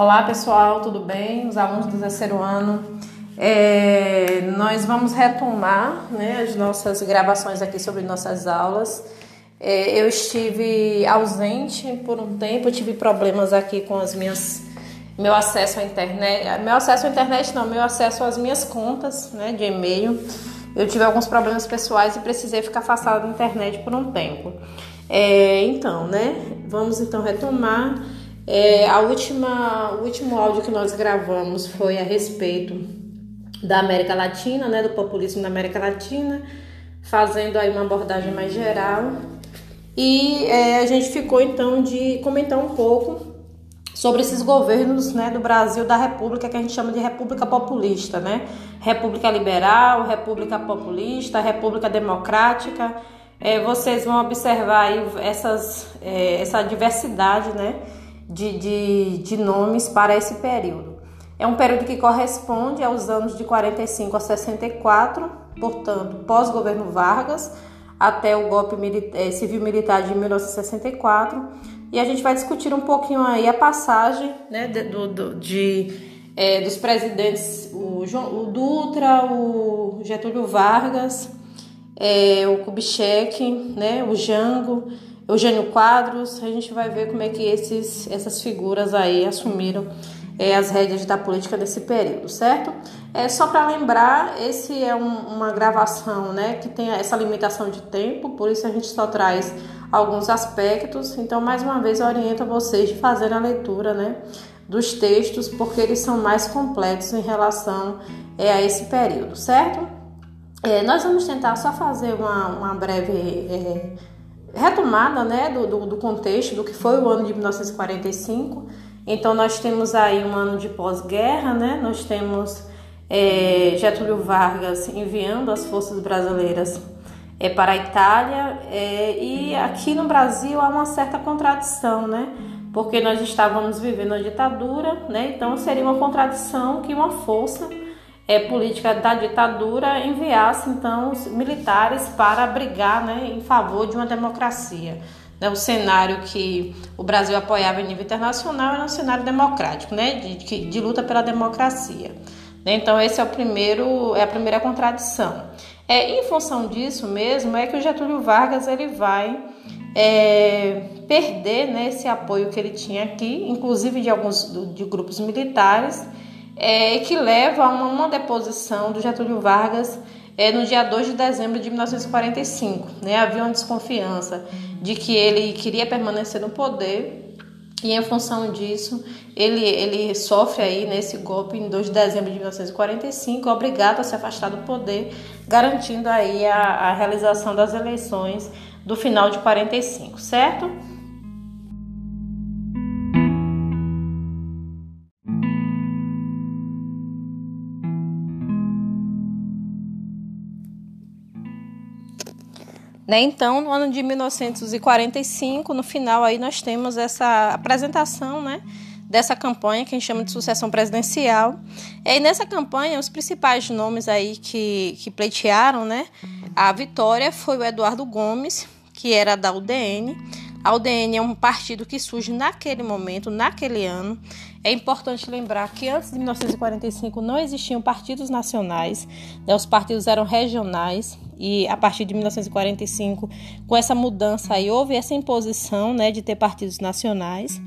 Olá pessoal, tudo bem? Os alunos do terceiro ano. É, nós vamos retomar né, as nossas gravações aqui sobre nossas aulas. É, eu estive ausente por um tempo, tive problemas aqui com as minhas meu acesso à internet, meu acesso à internet não, meu acesso às minhas contas, né, de e-mail. Eu tive alguns problemas pessoais e precisei ficar afastada da internet por um tempo. É, então, né, vamos então retomar é, a última, o último áudio que nós gravamos foi a respeito da América Latina, né, do populismo da América Latina, fazendo aí uma abordagem mais geral. E é, a gente ficou então de comentar um pouco sobre esses governos né, do Brasil, da República, que a gente chama de República Populista, né? República Liberal, República Populista, República Democrática. É, vocês vão observar aí essas, é, essa diversidade, né? De, de, de nomes para esse período. É um período que corresponde aos anos de 45 a 64, portanto, pós-governo Vargas, até o golpe eh, civil-militar de 1964. E a gente vai discutir um pouquinho aí a passagem né, de, do, de, é, dos presidentes, o, João, o Dutra, o Getúlio Vargas, é, o Kubitschek, né, o Jango Eugênio Quadros, a gente vai ver como é que esses, essas figuras aí assumiram é, as rédeas da política nesse período, certo? É só para lembrar, esse é um, uma gravação, né, que tem essa limitação de tempo, por isso a gente só traz alguns aspectos. Então, mais uma vez, eu oriento vocês de fazer a leitura, né, dos textos, porque eles são mais completos em relação é, a esse período, certo? É, nós vamos tentar só fazer uma, uma breve é, retomada né, do, do, do, contexto do que foi o ano de 1945. Então, nós temos aí um ano de pós-guerra, né? nós temos é, Getúlio Vargas enviando as forças brasileiras é, para a Itália, é, e aqui no Brasil há uma certa contradição, né? porque nós estávamos vivendo a ditadura, né? então seria uma contradição que uma força é, política da ditadura enviasse então os militares para brigar né, em favor de uma democracia. Né, o cenário que o Brasil apoiava em nível internacional era um cenário democrático, né, de, de, luta pela democracia. Né, então esse é o primeiro, é a primeira contradição. É, em função disso mesmo é que o Getúlio Vargas ele vai é, perder né, esse apoio que ele tinha aqui, inclusive de alguns de grupos militares é, que leva a uma, uma, deposição do Getúlio Vargas é, no dia 2 de dezembro de 1945. Né? Havia uma desconfiança de que ele queria permanecer no poder e em função disso ele, ele sofre aí nesse golpe em 2 de dezembro de 1945, obrigado a se afastar do poder, garantindo aí a, a realização das eleições do final de 45, certo? Né? Então, no ano de 1945, no final aí nós temos essa apresentação, né, dessa campanha que a gente chama de sucessão presidencial. E nessa campanha, os principais nomes aí que, que pleitearam, né, a vitória foi o Eduardo Gomes, que era da UDN. A UDN é um partido que surge naquele momento, naquele ano. É importante lembrar que antes de 1945 não existiam partidos nacionais, né? os partidos eram regionais e a partir de 1945, com essa mudança aí, houve essa imposição né, de ter partidos nacionais.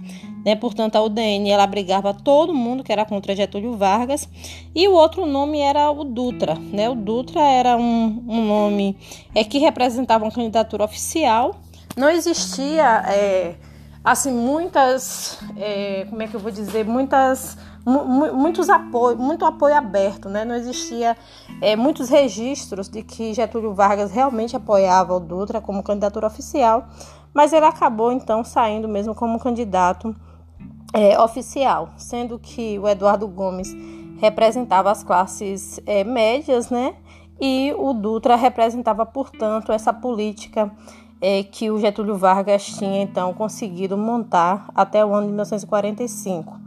Né? Portanto, a UDN ela abrigava todo mundo que era contra Getúlio Vargas. E o outro nome era o Dutra. Né? O Dutra era um, um nome é, que representava uma candidatura oficial. Não existia. É, assim muitas é, como é que eu vou dizer? Muitas muitos apoio muito apoio aberto né? Não existia é, muitos registros de que Getúlio Vargas realmente apoiava o Dutra como candidatura oficial mas ele acabou então saindo mesmo como candidato é, oficial sendo que o Eduardo Gomes representava as classes é, médias né? E o Dutra representava portanto essa política é, que o Getúlio Vargas tinha então conseguido montar até o ano de 1945.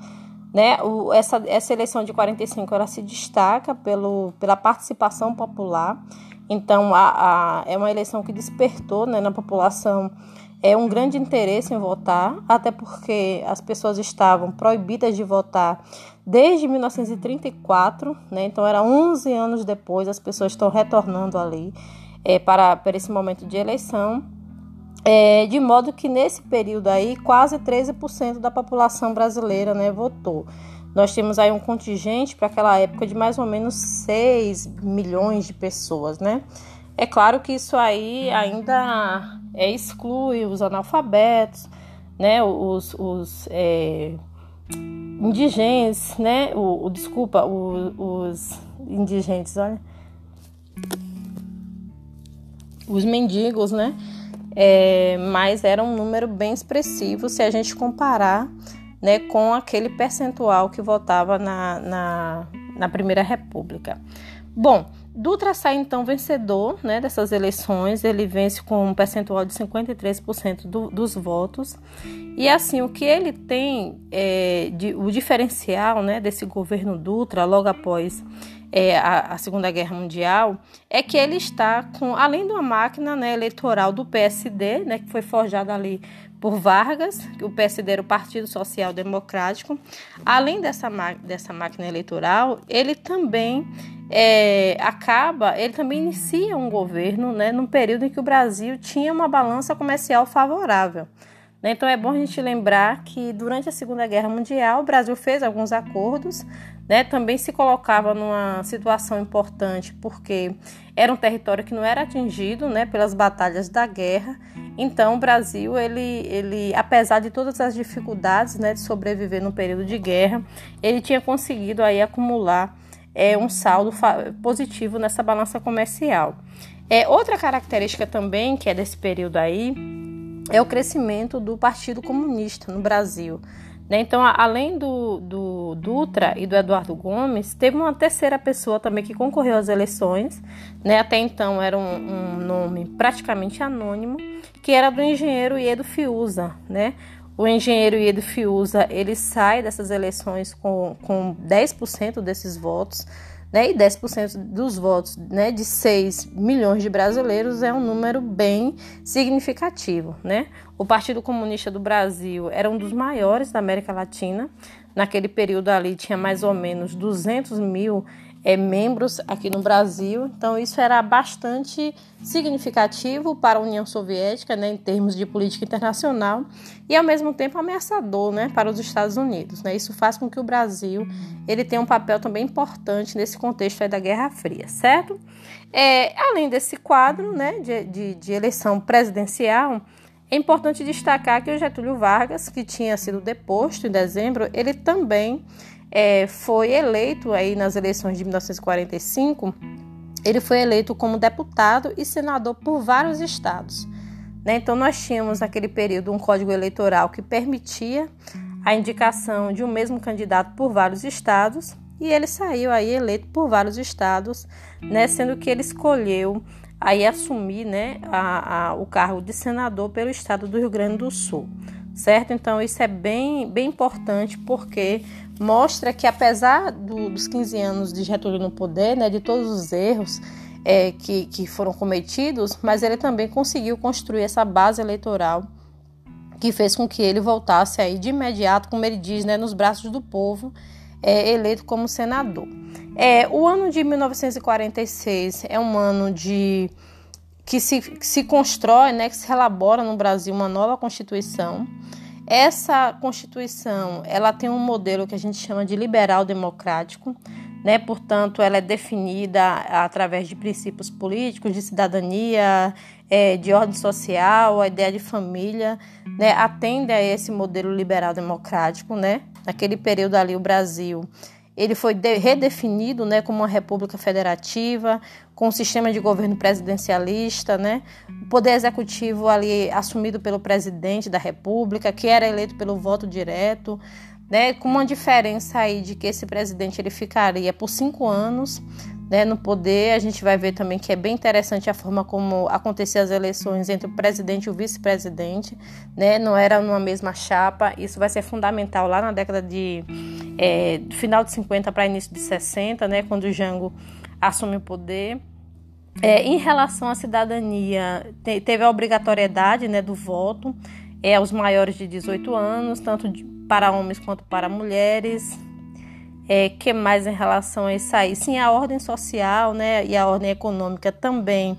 Né? O, essa, essa eleição de 45 ela se destaca pelo, pela participação popular, então a, a, é uma eleição que despertou né, na população é um grande interesse em votar, até porque as pessoas estavam proibidas de votar desde 1934, né? Então era 11 anos depois, as pessoas estão retornando ali é, para, para esse momento de eleição. É, de modo que nesse período aí quase 13% da população brasileira né, votou. Nós temos aí um contingente para aquela época de mais ou menos 6 milhões de pessoas, né? É claro que isso aí ainda é, exclui os analfabetos, né, os, os é, indigentes, né, o, o desculpa, o, os indigentes, olha, os mendigos, né, é, mas era um número bem expressivo se a gente comparar, né, com aquele percentual que votava na, na, na Primeira República. Bom, Dutra sai então vencedor né, dessas eleições, ele vence com um percentual de 53% do, dos votos. E assim, o que ele tem, é, de, o diferencial né, desse governo Dutra, logo após é, a, a, Segunda Guerra Mundial, é que ele está com, além de uma máquina né, eleitoral do PSD, né, que foi forjada ali por Vargas, o PSD era o Partido Social Democrático, além dessa, dessa máquina eleitoral, ele também é, acaba, ele também inicia um governo né, num período em que o Brasil tinha uma balança comercial favorável. Né? Então é bom a gente lembrar que durante a Segunda Guerra Mundial o Brasil fez alguns acordos, né? também se colocava numa situação importante porque era um território que não era atingido né, pelas batalhas da guerra. Então o Brasil, ele, ele, apesar de todas as dificuldades né, de sobreviver no período de guerra, ele tinha conseguido aí acumular é, um saldo positivo nessa balança comercial. É, outra característica também que é desse período aí é o crescimento do Partido Comunista no Brasil. Né? Então, além do, do Dutra e do Eduardo Gomes, teve uma terceira pessoa também que concorreu às eleições. Né? Até então era um, um nome praticamente anônimo, que era do engenheiro Iedo Fiuza. Né? O engenheiro Iedo Fiuza ele sai dessas eleições com, com 10% desses votos né, e 10% dos votos né, de 6 milhões de brasileiros é um número bem significativo. Né? O Partido Comunista do Brasil era um dos maiores da América Latina. Naquele período ali tinha mais ou menos 200 mil é, membros aqui no Brasil. Então, isso era bastante significativo para a União Soviética, né, em termos de política internacional, e ao mesmo tempo ameaçador né, para os Estados Unidos. Né? Isso faz com que o Brasil ele tenha um papel também importante nesse contexto da Guerra Fria, certo? É, além desse quadro né, de, de, de eleição presidencial, é importante destacar que o Getúlio Vargas, que tinha sido deposto em dezembro, ele também é, foi eleito aí nas eleições de 1945, ele foi eleito como deputado e senador por vários estados. Né? Então nós tínhamos naquele período um código eleitoral que permitia a indicação de um mesmo candidato por vários estados e ele saiu aí eleito por vários estados, né? sendo que ele escolheu aí assumir né, a, a, o cargo de senador pelo estado do Rio Grande do Sul certo? Então isso é bem, bem importante porque mostra que apesar do, dos 15 anos de Getúlio no poder, né, de todos os erros é, que, que foram cometidos, mas ele também conseguiu construir essa base eleitoral que fez com que ele voltasse aí de imediato, como ele diz, né, nos braços do povo, é, eleito como senador. É, o ano de 1946 é um ano de que se, que se constrói, né, que se elabora no Brasil uma nova Constituição. Essa Constituição, ela tem um modelo que a gente chama de liberal democrático, né? Portanto, ela é definida através de princípios políticos, de cidadania, é, de ordem social, a ideia de família, né? Atende a esse modelo liberal democrático, né? Naquele período ali, o Brasil ele foi redefinido né, como uma república federativa, com um sistema de governo presidencialista, né? o poder executivo ali assumido pelo presidente da república, que era eleito pelo voto direto, né? com uma diferença aí de que esse presidente ele ficaria por cinco anos né, no poder. A gente vai ver também que é bem interessante a forma como aconteciam as eleições entre o presidente e o vice-presidente, né, não era numa mesma chapa. Isso vai ser fundamental lá na década de é, final de 50 para início de 60, né, quando o Jango assume o poder. É, em relação à cidadania, te, teve a obrigatoriedade né, do voto é, aos maiores de 18 anos, tanto de, para homens quanto para mulheres. É, que mais em relação a isso aí? Sim, a ordem social né, e a ordem econômica também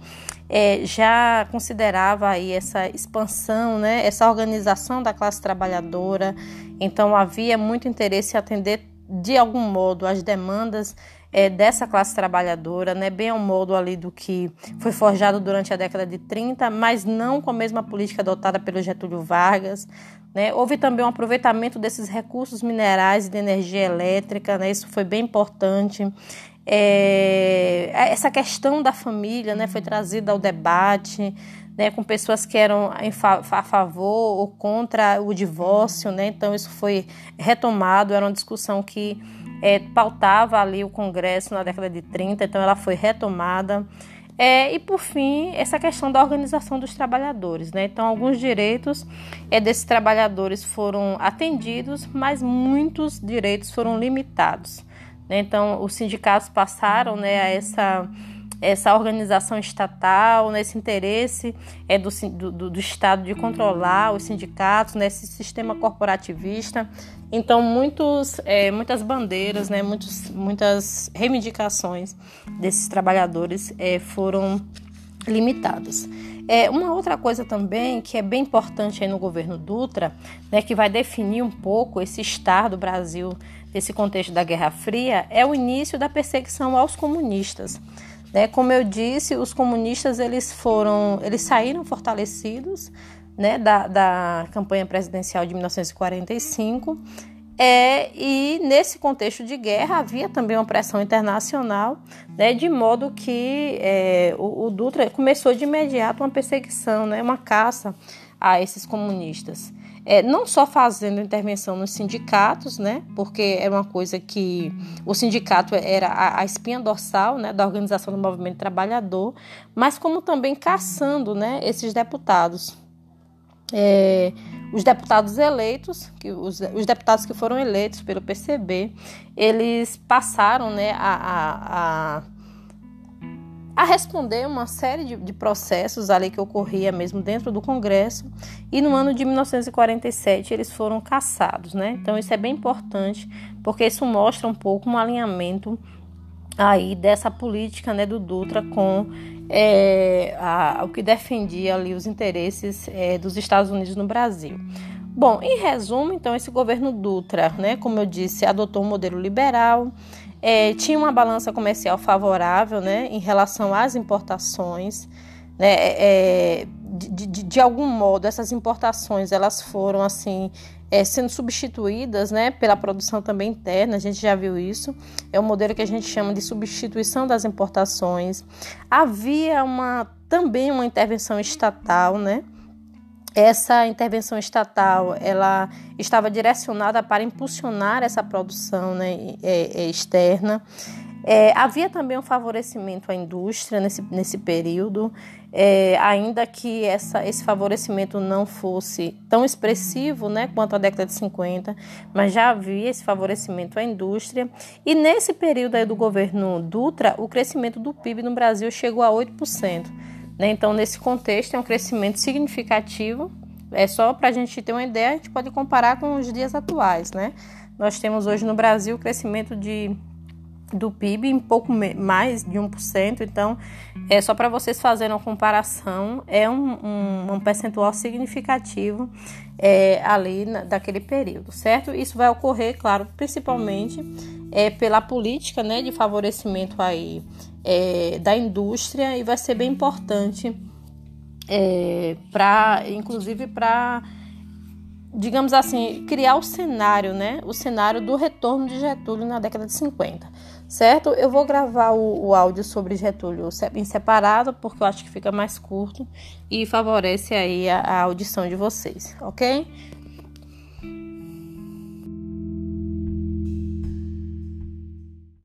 é, já considerava aí essa expansão, né, essa organização da classe trabalhadora. Então havia muito interesse em atender de algum modo as demandas é, dessa classe trabalhadora, né, bem ao modo ali do que foi forjado durante a década de 30, mas não com a mesma política adotada pelo Getúlio Vargas. Né. Houve também um aproveitamento desses recursos minerais e de energia elétrica, né, isso foi bem importante. É, essa questão da família né, foi trazida ao debate. Né, com pessoas que eram a favor ou contra o divórcio, né? Então isso foi retomado, era uma discussão que é, pautava ali o Congresso na década de 30, então ela foi retomada. É, e por fim, essa questão da organização dos trabalhadores. Né? Então, alguns direitos é, desses trabalhadores foram atendidos, mas muitos direitos foram limitados. Né? Então, os sindicatos passaram né, a essa essa organização estatal, nesse interesse é do, do, do Estado de controlar os sindicatos, nesse sistema corporativista. Então, muitos, é, muitas bandeiras, né, muitos, muitas reivindicações desses trabalhadores é, foram limitadas. É, uma outra coisa também que é bem importante aí no governo Dutra, né, que vai definir um pouco esse estar do Brasil nesse contexto da Guerra Fria, é o início da perseguição aos comunistas. Né? Como eu disse, os comunistas eles foram, eles saíram fortalecidos né, da, da campanha presidencial de 1945. É, e nesse contexto de guerra havia também uma pressão internacional, né, de modo que é, o, o, Dutra começou de imediato uma perseguição, né, uma caça a esses comunistas é, não só fazendo intervenção nos sindicatos, né, porque é uma coisa que o sindicato era a, a espinha dorsal né, da organização do movimento trabalhador, mas como também caçando né, esses deputados. É, os deputados eleitos, que os, os, deputados que foram eleitos pelo PCB, eles passaram né, a, a, a a responder uma série de, de, processos ali que ocorria mesmo dentro do Congresso e no ano de 1947 eles foram cassados, né? Então isso é bem importante porque isso mostra um pouco um alinhamento aí dessa política né, do Dutra com é, a, o que defendia ali os interesses é, dos Estados Unidos no Brasil. Bom, em resumo, então esse governo Dutra, né, como eu disse, adotou um modelo liberal é, tinha uma balança comercial favorável né, em relação às importações. Né, de, de, de, algum modo, essas importações elas foram assim é, sendo substituídas né, pela produção também interna, a gente já viu isso. É um modelo que a gente chama de substituição das importações. Havia uma, também uma intervenção estatal, né? essa intervenção estatal ela estava direcionada para impulsionar essa produção né, é, é, externa. É, havia também um favorecimento à indústria nesse, nesse período, é, ainda que essa, esse favorecimento não fosse tão expressivo né, quanto a década de 50, mas já havia esse favorecimento à indústria. E nesse período do governo Dutra, o crescimento do PIB no Brasil chegou a 8%. Né? Então, nesse contexto, é um crescimento significativo. É só para a gente ter uma ideia, a gente pode comparar com os dias atuais. Né? Nós temos hoje no Brasil o crescimento de, do PIB em pouco mais de 1%. Então, é só para vocês fazerem uma comparação, é um, um, um percentual significativo é, ali na, daquele período, certo? Isso vai ocorrer, claro, principalmente é, pela política né, de favorecimento aí é, da indústria e vai ser bem importante é, para, inclusive para, digamos assim, criar o cenário, né? O cenário do retorno de Getúlio na década de 50, certo? Eu vou gravar o, o áudio sobre Getúlio em separado porque eu acho que fica mais curto e favorece aí a, a audição de vocês, ok?